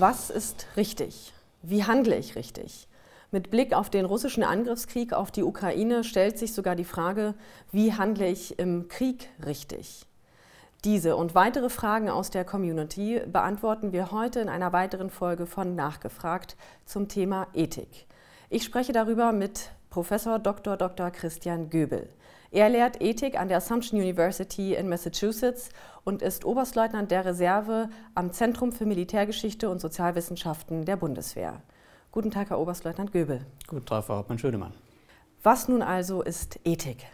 Was ist richtig? Wie handle ich richtig? Mit Blick auf den russischen Angriffskrieg auf die Ukraine stellt sich sogar die Frage, wie handle ich im Krieg richtig? Diese und weitere Fragen aus der Community beantworten wir heute in einer weiteren Folge von Nachgefragt zum Thema Ethik. Ich spreche darüber mit Professor Dr. Dr. Christian Göbel. Er lehrt Ethik an der Assumption University in Massachusetts und ist Oberstleutnant der Reserve am Zentrum für Militärgeschichte und Sozialwissenschaften der Bundeswehr. Guten Tag, Herr Oberstleutnant Göbel. Guten Tag, Frau Hauptmann-Schönemann. Was nun also ist Ethik?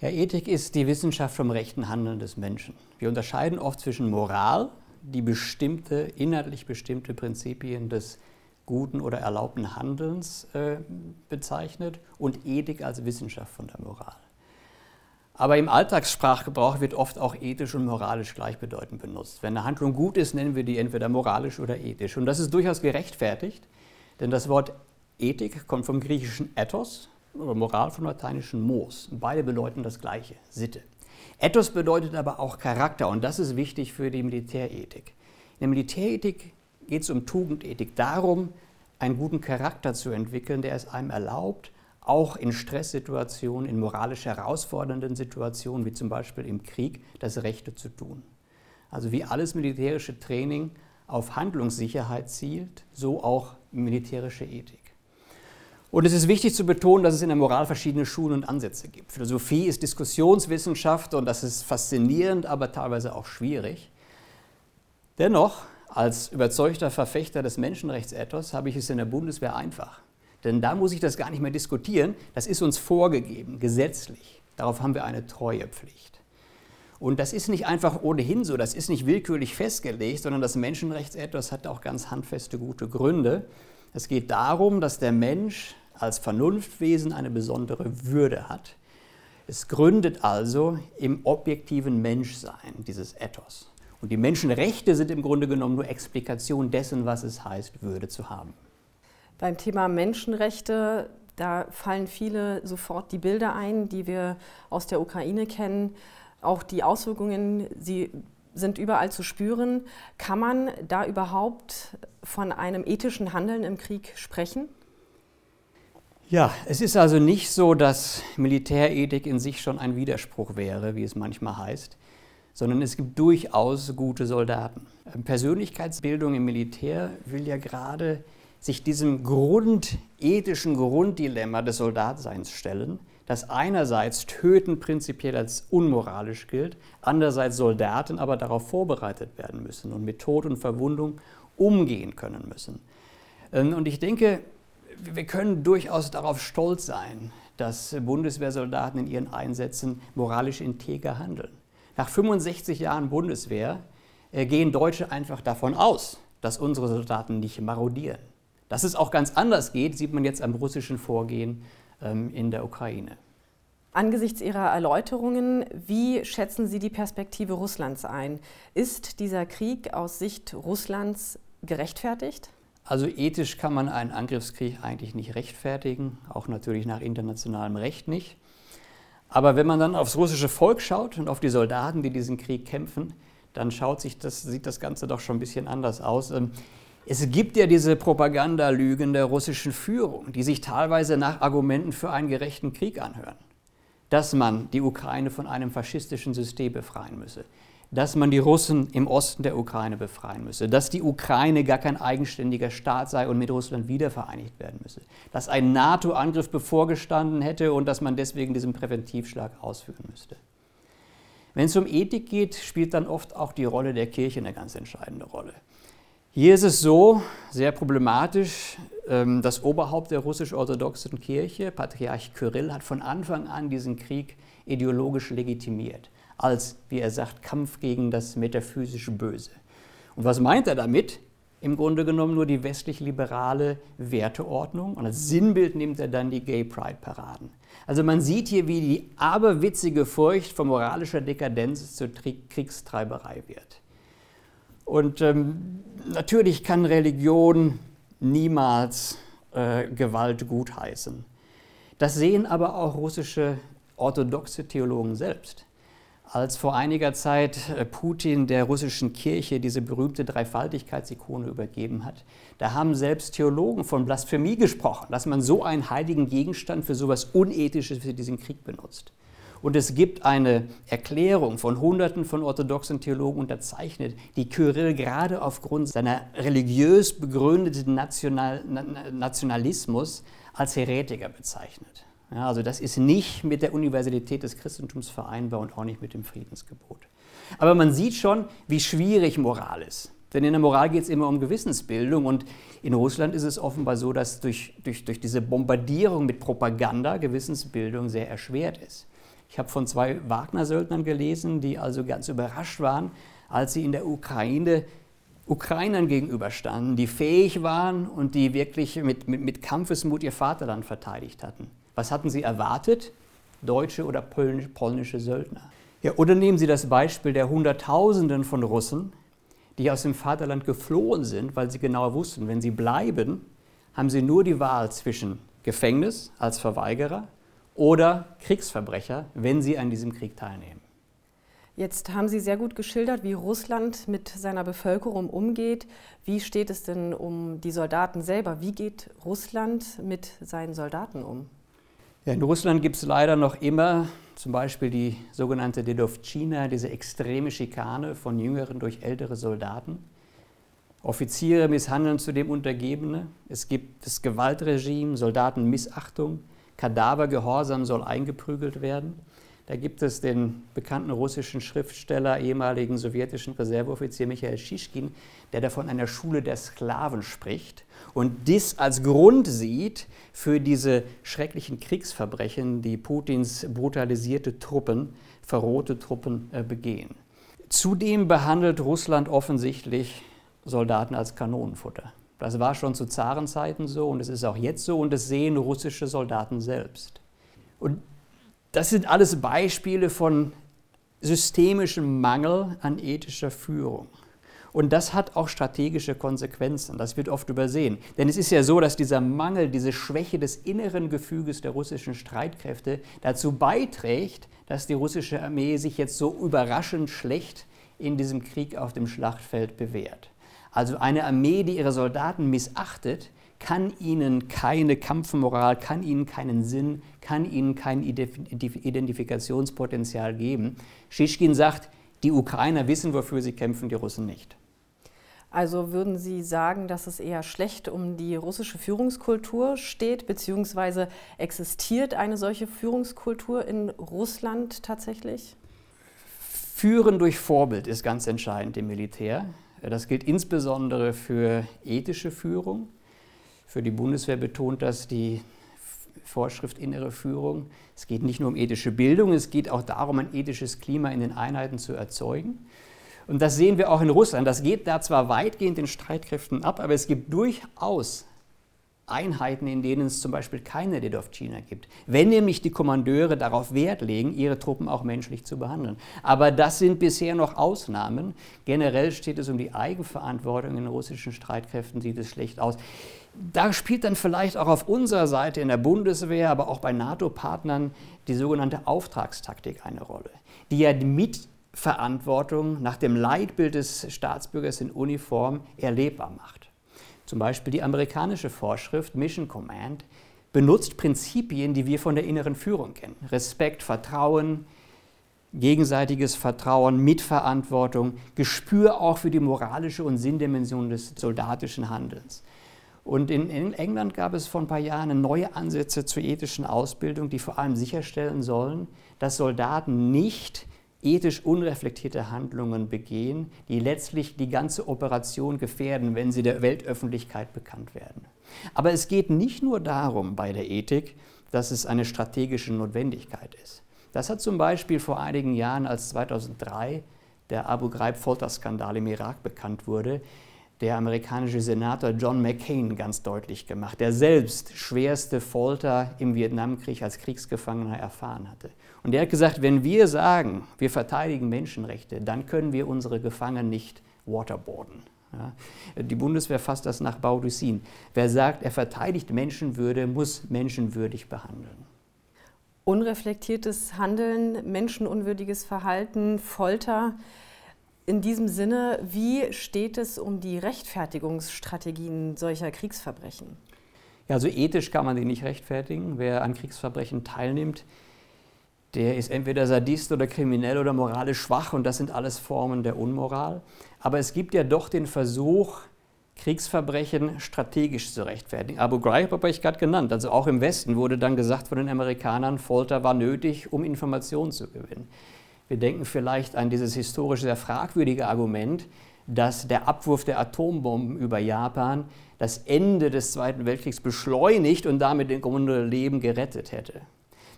Ja, Ethik ist die Wissenschaft vom rechten Handeln des Menschen. Wir unterscheiden oft zwischen Moral, die bestimmte, inhaltlich bestimmte Prinzipien des guten oder erlaubten Handelns äh, bezeichnet, und Ethik als Wissenschaft von der Moral. Aber im Alltagssprachgebrauch wird oft auch ethisch und moralisch gleichbedeutend benutzt. Wenn eine Handlung gut ist, nennen wir die entweder moralisch oder ethisch. Und das ist durchaus gerechtfertigt, denn das Wort Ethik kommt vom griechischen Ethos oder Moral vom lateinischen Mos. Beide bedeuten das gleiche, Sitte. Ethos bedeutet aber auch Charakter und das ist wichtig für die Militärethik. In der Militärethik geht es um Tugendethik, darum, einen guten Charakter zu entwickeln, der es einem erlaubt, auch in Stresssituationen, in moralisch herausfordernden Situationen, wie zum Beispiel im Krieg, das Rechte zu tun. Also wie alles militärische Training auf Handlungssicherheit zielt, so auch militärische Ethik. Und es ist wichtig zu betonen, dass es in der Moral verschiedene Schulen und Ansätze gibt. Philosophie ist Diskussionswissenschaft und das ist faszinierend, aber teilweise auch schwierig. Dennoch, als überzeugter Verfechter des Menschenrechtsethos, habe ich es in der Bundeswehr einfach. Denn da muss ich das gar nicht mehr diskutieren. Das ist uns vorgegeben, gesetzlich. Darauf haben wir eine Treuepflicht. Und das ist nicht einfach ohnehin so, das ist nicht willkürlich festgelegt, sondern das Menschenrechtsethos hat auch ganz handfeste gute Gründe. Es geht darum, dass der Mensch als Vernunftwesen eine besondere Würde hat. Es gründet also im objektiven Menschsein, dieses Ethos. Und die Menschenrechte sind im Grunde genommen nur Explikation dessen, was es heißt, Würde zu haben. Beim Thema Menschenrechte, da fallen viele sofort die Bilder ein, die wir aus der Ukraine kennen. Auch die Auswirkungen, sie sind überall zu spüren. Kann man da überhaupt von einem ethischen Handeln im Krieg sprechen? Ja, es ist also nicht so, dass Militärethik in sich schon ein Widerspruch wäre, wie es manchmal heißt, sondern es gibt durchaus gute Soldaten. Persönlichkeitsbildung im Militär will ja gerade sich diesem grundethischen Grunddilemma des Soldatseins stellen, dass einerseits Töten prinzipiell als unmoralisch gilt, andererseits Soldaten aber darauf vorbereitet werden müssen und mit Tod und Verwundung umgehen können müssen. Ähm, und ich denke, wir können durchaus darauf stolz sein, dass Bundeswehrsoldaten in ihren Einsätzen moralisch integer handeln. Nach 65 Jahren Bundeswehr äh, gehen Deutsche einfach davon aus, dass unsere Soldaten nicht marodieren. Dass es auch ganz anders geht, sieht man jetzt am russischen Vorgehen ähm, in der Ukraine. Angesichts Ihrer Erläuterungen, wie schätzen Sie die Perspektive Russlands ein? Ist dieser Krieg aus Sicht Russlands gerechtfertigt? Also ethisch kann man einen Angriffskrieg eigentlich nicht rechtfertigen, auch natürlich nach internationalem Recht nicht. Aber wenn man dann aufs russische Volk schaut und auf die Soldaten, die diesen Krieg kämpfen, dann schaut sich das, sieht das Ganze doch schon ein bisschen anders aus. Es gibt ja diese Propagandalügen der russischen Führung, die sich teilweise nach Argumenten für einen gerechten Krieg anhören. Dass man die Ukraine von einem faschistischen System befreien müsse, dass man die Russen im Osten der Ukraine befreien müsse, dass die Ukraine gar kein eigenständiger Staat sei und mit Russland wiedervereinigt werden müsse, dass ein NATO-Angriff bevorgestanden hätte und dass man deswegen diesen Präventivschlag ausführen müsste. Wenn es um Ethik geht, spielt dann oft auch die Rolle der Kirche eine ganz entscheidende Rolle. Hier ist es so, sehr problematisch, ähm, das Oberhaupt der russisch-orthodoxen Kirche, Patriarch Kyrill, hat von Anfang an diesen Krieg ideologisch legitimiert, als, wie er sagt, Kampf gegen das metaphysische Böse. Und was meint er damit? Im Grunde genommen nur die westlich-liberale Werteordnung und als Sinnbild nimmt er dann die Gay Pride-Paraden. Also man sieht hier, wie die aberwitzige Furcht von moralischer Dekadenz zur Kriegstreiberei wird. Und ähm, natürlich kann Religion niemals äh, Gewalt gutheißen. Das sehen aber auch russische orthodoxe Theologen selbst. als vor einiger Zeit äh, Putin der russischen Kirche diese berühmte Dreifaltigkeitsikone übergeben hat, da haben selbst Theologen von Blasphemie gesprochen, dass man so einen heiligen Gegenstand für so etwas Unethisches wie diesen Krieg benutzt. Und es gibt eine Erklärung von Hunderten von orthodoxen Theologen unterzeichnet, die Kyrill gerade aufgrund seiner religiös begründeten National Nationalismus als Heretiker bezeichnet. Ja, also das ist nicht mit der Universalität des Christentums vereinbar und auch nicht mit dem Friedensgebot. Aber man sieht schon, wie schwierig Moral ist. Denn in der Moral geht es immer um Gewissensbildung und in Russland ist es offenbar so, dass durch, durch, durch diese Bombardierung mit Propaganda Gewissensbildung sehr erschwert ist. Ich habe von zwei Wagner-Söldnern gelesen, die also ganz überrascht waren, als sie in der Ukraine Ukrainern gegenüberstanden, die fähig waren und die wirklich mit, mit, mit Kampfesmut ihr Vaterland verteidigt hatten. Was hatten sie erwartet? Deutsche oder polnische Söldner. Ja, oder nehmen Sie das Beispiel der Hunderttausenden von Russen, die aus dem Vaterland geflohen sind, weil sie genau wussten, wenn sie bleiben, haben sie nur die Wahl zwischen Gefängnis als Verweigerer oder Kriegsverbrecher, wenn sie an diesem Krieg teilnehmen. Jetzt haben Sie sehr gut geschildert, wie Russland mit seiner Bevölkerung umgeht. Wie steht es denn um die Soldaten selber? Wie geht Russland mit seinen Soldaten um? Ja, in Russland gibt es leider noch immer zum Beispiel die sogenannte Dedovchina, diese extreme Schikane von Jüngeren durch ältere Soldaten. Offiziere misshandeln zudem Untergebene. Es gibt das Gewaltregime, Soldatenmissachtung. Kadavergehorsam soll eingeprügelt werden. Da gibt es den bekannten russischen Schriftsteller, ehemaligen sowjetischen Reserveoffizier Michael Schischkin, der davon einer Schule der Sklaven spricht und dies als Grund sieht für diese schrecklichen Kriegsverbrechen, die Putins brutalisierte Truppen, verrohte Truppen äh, begehen. Zudem behandelt Russland offensichtlich Soldaten als Kanonenfutter. Das war schon zu Zarenzeiten so und es ist auch jetzt so und das sehen russische Soldaten selbst. Und das sind alles Beispiele von systemischem Mangel an ethischer Führung. Und das hat auch strategische Konsequenzen. Das wird oft übersehen. Denn es ist ja so, dass dieser Mangel, diese Schwäche des inneren Gefüges der russischen Streitkräfte dazu beiträgt, dass die russische Armee sich jetzt so überraschend schlecht in diesem Krieg auf dem Schlachtfeld bewährt. Also eine Armee, die ihre Soldaten missachtet, kann ihnen keine Kampfmoral, kann ihnen keinen Sinn, kann ihnen kein Identifikationspotenzial geben. Schischkin sagt, die Ukrainer wissen, wofür sie kämpfen, die Russen nicht. Also würden Sie sagen, dass es eher schlecht um die russische Führungskultur steht, beziehungsweise existiert eine solche Führungskultur in Russland tatsächlich? Führen durch Vorbild ist ganz entscheidend im Militär. Das gilt insbesondere für ethische Führung. Für die Bundeswehr betont das die Vorschrift innere Führung. Es geht nicht nur um ethische Bildung, es geht auch darum, ein ethisches Klima in den Einheiten zu erzeugen. Und das sehen wir auch in Russland. Das geht da zwar weitgehend den Streitkräften ab, aber es gibt durchaus Einheiten, in denen es zum Beispiel keine Dedovchina gibt. Wenn nämlich die Kommandeure darauf Wert legen, ihre Truppen auch menschlich zu behandeln. Aber das sind bisher noch Ausnahmen. Generell steht es um die Eigenverantwortung in russischen Streitkräften, sieht es schlecht aus. Da spielt dann vielleicht auch auf unserer Seite in der Bundeswehr, aber auch bei NATO-Partnern die sogenannte Auftragstaktik eine Rolle, die ja Mitverantwortung nach dem Leitbild des Staatsbürgers in Uniform erlebbar macht. Zum Beispiel die amerikanische Vorschrift Mission Command benutzt Prinzipien, die wir von der inneren Führung kennen. Respekt, Vertrauen, gegenseitiges Vertrauen, Mitverantwortung, Gespür auch für die moralische und Sinndimension des soldatischen Handelns. Und in, England gab es vor ein paar Jahren neue Ansätze zur ethischen Ausbildung, die vor allem sicherstellen sollen, dass Soldaten nicht ethisch unreflektierte Handlungen begehen, die letztlich die ganze Operation gefährden, wenn sie der Weltöffentlichkeit bekannt werden. Aber es geht nicht nur darum bei der Ethik, dass es eine strategische Notwendigkeit ist. Das hat zum Beispiel vor einigen Jahren, als 2003 der Abu Ghraib-Folterskandal im Irak bekannt wurde, der amerikanische Senator John McCain ganz deutlich gemacht, der selbst schwerste Folter im Vietnamkrieg als Kriegsgefangener erfahren hatte. Und er hat gesagt, wenn wir sagen, wir verteidigen Menschenrechte, dann können wir unsere Gefangenen nicht waterboarden. Ja, die Bundeswehr fasst das nach Baudissin. Wer sagt, er verteidigt Menschenwürde, muss menschenwürdig behandeln. Unreflektiertes Handeln, menschenunwürdiges Verhalten, Folter. In diesem Sinne, wie steht es um die Rechtfertigungsstrategien solcher Kriegsverbrechen? Ja, also ethisch kann man die nicht rechtfertigen. Wer an Kriegsverbrechen teilnimmt, der ist entweder Sadist oder kriminell oder moralisch schwach und das sind alles Formen der Unmoral. Aber es gibt ja doch den Versuch, Kriegsverbrechen strategisch zu rechtfertigen. Abu Ghraib habe ich gerade genannt. Also auch im Westen wurde dann gesagt von den Amerikanern, Folter war nötig, um Informationen zu gewinnen. Wir denken vielleicht an dieses historisch sehr fragwürdige Argument, dass der Abwurf der Atombomben über Japan das Ende des Zweiten Weltkriegs beschleunigt und damit den Grunde Leben gerettet hätte.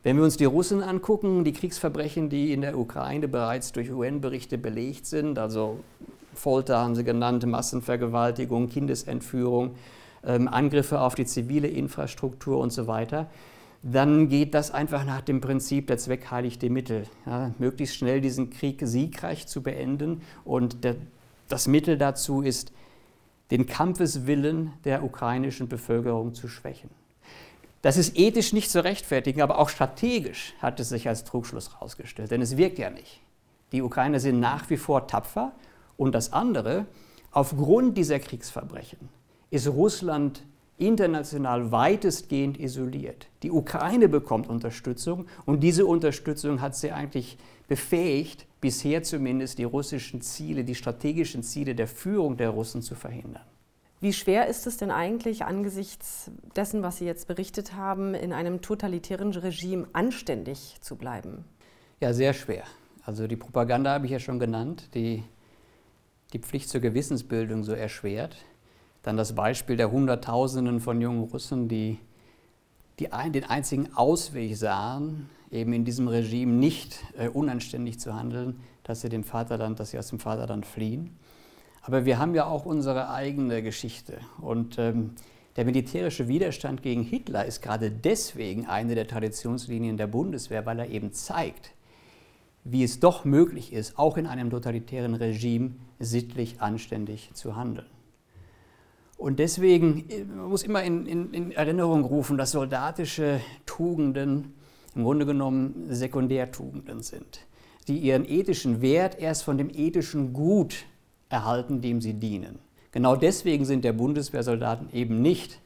Wenn wir uns die Russen angucken, die Kriegsverbrechen, die in der Ukraine bereits durch UN-Berichte belegt sind, also Folter haben sie genannt, Massenvergewaltigung, Kindesentführung, ähm, Angriffe auf die zivile Infrastruktur und so weiter, dann geht das einfach nach dem Prinzip der Zweck heiligt die Mittel. Ja, möglichst schnell diesen Krieg siegreich zu beenden und der, das Mittel dazu ist, den Kampfeswillen der ukrainischen Bevölkerung zu schwächen. Das ist ethisch nicht zu rechtfertigen, aber auch strategisch hat es sich als Trugschluss herausgestellt, denn es wirkt ja nicht. Die Ukrainer sind nach wie vor tapfer und das andere, aufgrund dieser Kriegsverbrechen ist Russland international weitestgehend isoliert. Die Ukraine bekommt Unterstützung und diese Unterstützung hat sie eigentlich befähigt, bisher zumindest die russischen Ziele, die strategischen Ziele der Führung der Russen zu verhindern. Wie schwer ist es denn eigentlich angesichts dessen, was Sie jetzt berichtet haben, in einem totalitären Regime anständig zu bleiben? Ja, sehr schwer. Also die Propaganda habe ich ja schon genannt, die die Pflicht zur Gewissensbildung so erschwert. Dann das Beispiel der Hunderttausenden von jungen Russen, die, die ein, den einzigen Ausweg sahen, eben in diesem Regime nicht äh, unanständig zu handeln, dass sie dem Vaterland, dass sie aus dem Vaterland fliehen. Aber wir haben ja auch unsere eigene Geschichte. Und ähm, der militärische Widerstand gegen Hitler ist gerade deswegen eine der Traditionslinien der Bundeswehr, weil er eben zeigt, wie es doch möglich ist, auch in einem totalitären Regime sittlich anständig zu handeln. Und deswegen man muss immer in, in, in Erinnerung rufen, dass soldatische Tugenden im Grunde genommen Sekundärtugenden sind, die ihren ethischen Wert erst von dem ethischen Gut erhalten, dem sie dienen. Genau deswegen sind der Bundeswehrsoldaten eben nicht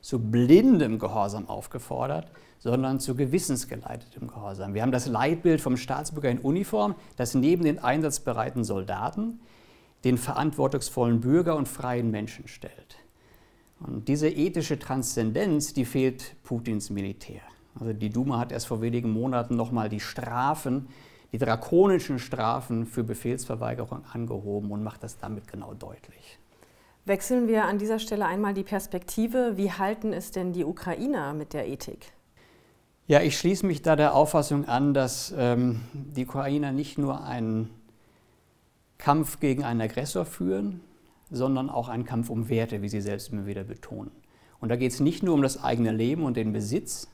zu blindem Gehorsam aufgefordert, sondern zu gewissensgeleitetem Gehorsam. Wir haben das Leitbild vom Staatsbürger in Uniform, das neben den einsatzbereiten Soldaten den verantwortungsvollen Bürger und freien Menschen stellt. Und diese ethische Transzendenz, die fehlt Putins Militär. Also die Duma hat erst vor wenigen Monaten nochmal die Strafen, die drakonischen Strafen für Befehlsverweigerung angehoben und macht das damit genau deutlich. Wechseln wir an dieser Stelle einmal die Perspektive. Wie halten es denn die Ukrainer mit der Ethik? Ja, ich schließe mich da der Auffassung an, dass ähm, die Ukrainer nicht nur einen Kampf gegen einen Aggressor führen, sondern auch einen Kampf um Werte, wie sie selbst immer wieder betonen. Und da geht es nicht nur um das eigene Leben und den Besitz,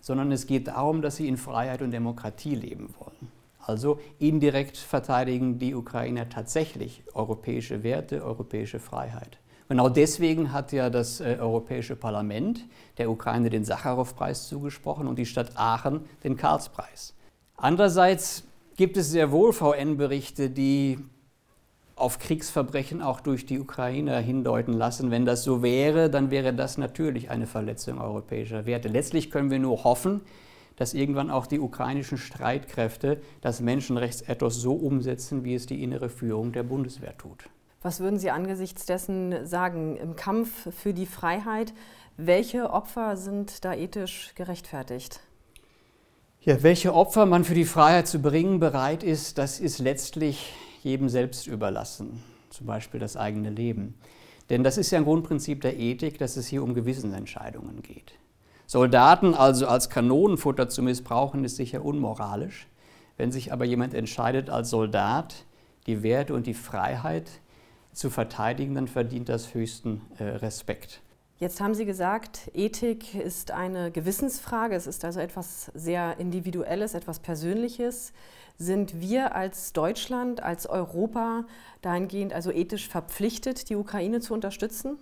sondern es geht darum, dass sie in Freiheit und Demokratie leben wollen. Also indirekt verteidigen die Ukrainer tatsächlich europäische Werte, europäische Freiheit. Genau deswegen hat ja das äh, Europäische Parlament der Ukraine den Sacharow-Preis zugesprochen und die Stadt Aachen den Karlspreis. Andererseits gibt es sehr wohl VN-Berichte, die auf Kriegsverbrechen auch durch die Ukrainer hindeuten lassen. Wenn das so wäre, dann wäre das natürlich eine Verletzung europäischer Werte. Letztlich können wir nur hoffen, dass irgendwann auch die ukrainischen Streitkräfte das Menschenrechtsethos so umsetzen, wie es die innere Führung der Bundeswehr tut. Was würden Sie angesichts dessen sagen im Kampf für die Freiheit? Welche Opfer sind da ethisch gerechtfertigt? Ja, welche Opfer man für die Freiheit zu bringen bereit ist, das ist letztlich jedem selbst überlassen, zum Beispiel das eigene Leben. Denn das ist ja ein Grundprinzip der Ethik, dass es hier um Gewissensentscheidungen geht. Soldaten also als Kanonenfutter zu missbrauchen, ist sicher unmoralisch. Wenn sich aber jemand entscheidet, als Soldat die Werte und die Freiheit zu verteidigen, dann verdient das höchsten äh, Respekt. Jetzt haben Sie gesagt, Ethik ist eine Gewissensfrage. Es ist also etwas sehr Individuelles, etwas Persönliches. Sind wir als Deutschland, als Europa dahingehend also ethisch verpflichtet, die Ukraine zu unterstützen?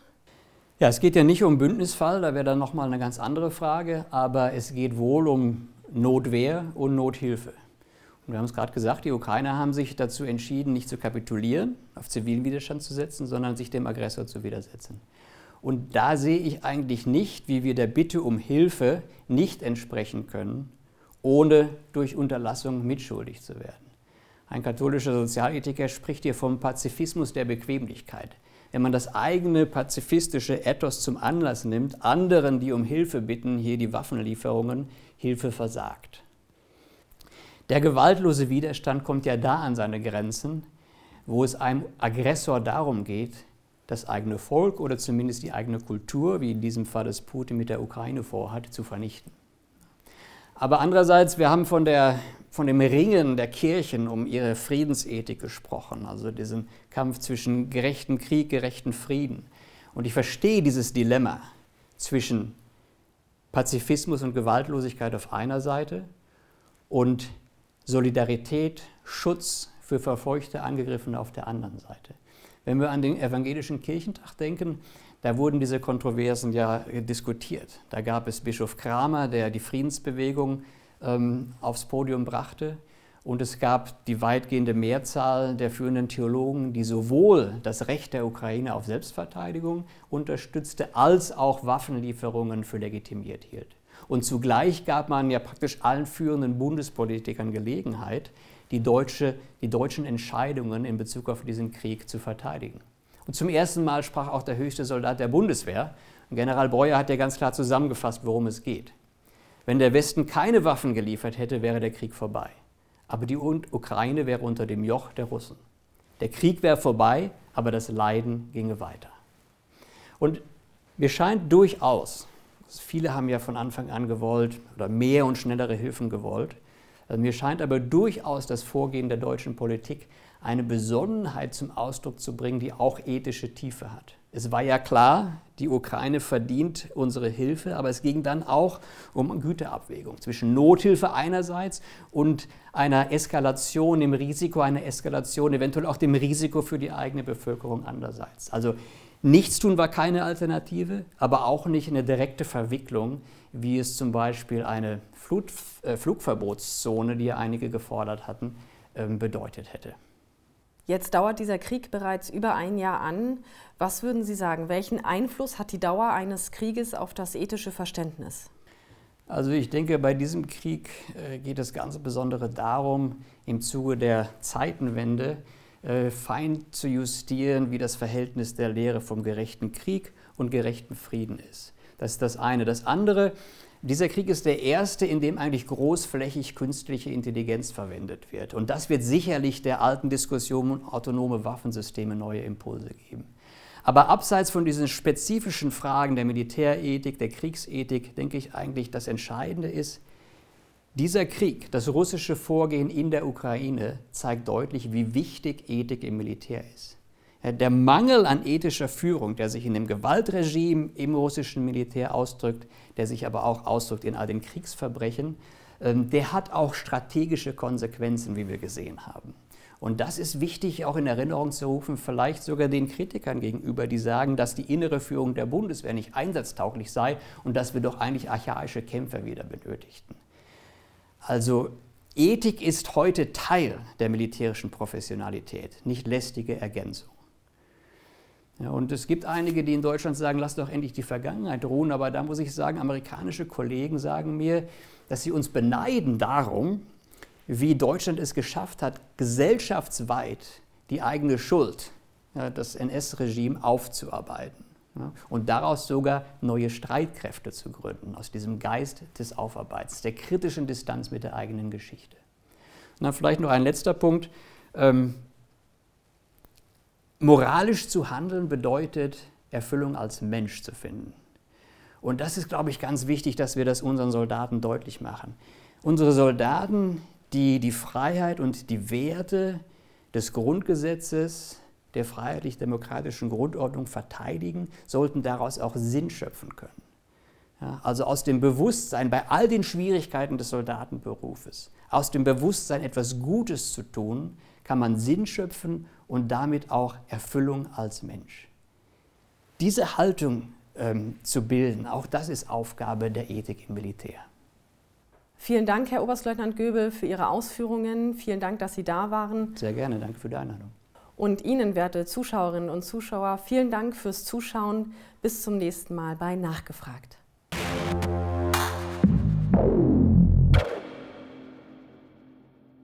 Ja, es geht ja nicht um Bündnisfall, da wäre dann nochmal eine ganz andere Frage, aber es geht wohl um Notwehr und Nothilfe. Und wir haben es gerade gesagt, die Ukrainer haben sich dazu entschieden, nicht zu kapitulieren, auf zivilen Widerstand zu setzen, sondern sich dem Aggressor zu widersetzen. Und da sehe ich eigentlich nicht, wie wir der Bitte um Hilfe nicht entsprechen können, ohne durch Unterlassung mitschuldig zu werden. Ein katholischer Sozialethiker spricht hier vom Pazifismus der Bequemlichkeit. Wenn man das eigene pazifistische Ethos zum Anlass nimmt, anderen, die um Hilfe bitten, hier die Waffenlieferungen, Hilfe versagt. Der gewaltlose Widerstand kommt ja da an seine Grenzen, wo es einem Aggressor darum geht, das eigene Volk oder zumindest die eigene Kultur, wie in diesem Fall das Putin mit der Ukraine vorhat, zu vernichten. Aber andererseits, wir haben von, der, von dem Ringen der Kirchen um ihre Friedensethik gesprochen, also diesen Kampf zwischen gerechten Krieg, gerechten Frieden. Und ich verstehe dieses Dilemma zwischen Pazifismus und Gewaltlosigkeit auf einer Seite und Solidarität, Schutz für Verfolgte, Angegriffene auf der anderen Seite. Wenn wir an den evangelischen Kirchentag denken, da wurden diese Kontroversen ja diskutiert. Da gab es Bischof Kramer, der die Friedensbewegung ähm, aufs Podium brachte. Und es gab die weitgehende Mehrzahl der führenden Theologen, die sowohl das Recht der Ukraine auf Selbstverteidigung unterstützte, als auch Waffenlieferungen für legitimiert hielt. Und zugleich gab man ja praktisch allen führenden Bundespolitikern Gelegenheit, die, deutsche, die deutschen Entscheidungen in Bezug auf diesen Krieg zu verteidigen. Und zum ersten Mal sprach auch der höchste Soldat der Bundeswehr. Und General Breuer hat ja ganz klar zusammengefasst, worum es geht. Wenn der Westen keine Waffen geliefert hätte, wäre der Krieg vorbei. Aber die Ukraine wäre unter dem Joch der Russen. Der Krieg wäre vorbei, aber das Leiden ginge weiter. Und mir scheint durchaus, viele haben ja von Anfang an gewollt oder mehr und schnellere Hilfen gewollt, also mir scheint aber durchaus das Vorgehen der deutschen Politik eine Besonnenheit zum Ausdruck zu bringen, die auch ethische Tiefe hat. Es war ja klar, die Ukraine verdient unsere Hilfe, aber es ging dann auch um Güterabwägung zwischen Nothilfe einerseits und einer Eskalation, dem Risiko einer Eskalation, eventuell auch dem Risiko für die eigene Bevölkerung andererseits. Also Nichtstun war keine Alternative, aber auch nicht eine direkte Verwicklung, wie es zum Beispiel eine Flut, äh, Flugverbotszone, die ja einige gefordert hatten, ähm, bedeutet hätte. Jetzt dauert dieser Krieg bereits über ein Jahr an. Was würden Sie sagen? Welchen Einfluss hat die Dauer eines Krieges auf das ethische Verständnis? Also ich denke, bei diesem Krieg äh, geht es ganz besonders darum, im Zuge der Zeitenwende äh, fein zu justieren, wie das Verhältnis der Lehre vom gerechten Krieg und gerechten Frieden ist. Das ist das eine. Das andere, dieser Krieg ist der erste, in dem eigentlich großflächig künstliche Intelligenz verwendet wird. Und das wird sicherlich der alten Diskussion um autonome Waffensysteme neue Impulse geben. Aber abseits von diesen spezifischen Fragen der Militärethik, der Kriegsethik, denke ich eigentlich, das Entscheidende ist, dieser Krieg, das russische Vorgehen in der Ukraine, zeigt deutlich, wie wichtig Ethik im Militär ist. Der Mangel an ethischer Führung, der sich in dem Gewaltregime im russischen Militär ausdrückt, der sich aber auch ausdrückt in all den Kriegsverbrechen, ähm, der hat auch strategische Konsequenzen, wie wir gesehen haben. Und das ist wichtig auch in Erinnerung zu rufen, vielleicht sogar den Kritikern gegenüber, die sagen, dass die innere Führung der Bundeswehr nicht einsatztauglich sei und dass wir doch eigentlich archaische Kämpfer wieder benötigten. Also Ethik ist heute Teil der militärischen Professionalität, nicht lästige Ergänzung. Ja, und es gibt einige, die in Deutschland sagen, lass doch endlich die Vergangenheit ruhen, aber da muss ich sagen, amerikanische Kollegen sagen mir, dass sie uns beneiden darum, wie Deutschland es geschafft hat, gesellschaftsweit die eigene Schuld, ja, das NS-Regime aufzuarbeiten und daraus sogar neue Streitkräfte zu gründen, aus diesem Geist des Aufarbeitens, der kritischen Distanz mit der eigenen Geschichte. Und dann vielleicht noch ein letzter Punkt. Ähm, Moralisch zu handeln bedeutet, Erfüllung als Mensch zu finden. Und das ist, glaube ich, ganz wichtig, dass wir das unseren Soldaten deutlich machen. Unsere Soldaten, die die Freiheit und die Werte des Grundgesetzes, der freiheitlich-demokratischen Grundordnung verteidigen, sollten daraus auch Sinn schöpfen können. Ja, also aus dem Bewusstsein, bei all den Schwierigkeiten des Soldatenberufes, aus dem Bewusstsein, etwas Gutes zu tun, kann man Sinn schöpfen und damit auch Erfüllung als Mensch. Diese Haltung ähm, zu bilden, auch das ist Aufgabe der Ethik im Militär. Vielen Dank, Herr Oberstleutnant Göbel, für Ihre Ausführungen. Vielen Dank, dass Sie da waren. Sehr gerne, danke für die Einladung. Und Ihnen, werte Zuschauerinnen und Zuschauer, vielen Dank fürs Zuschauen. Bis zum nächsten Mal bei Nachgefragt.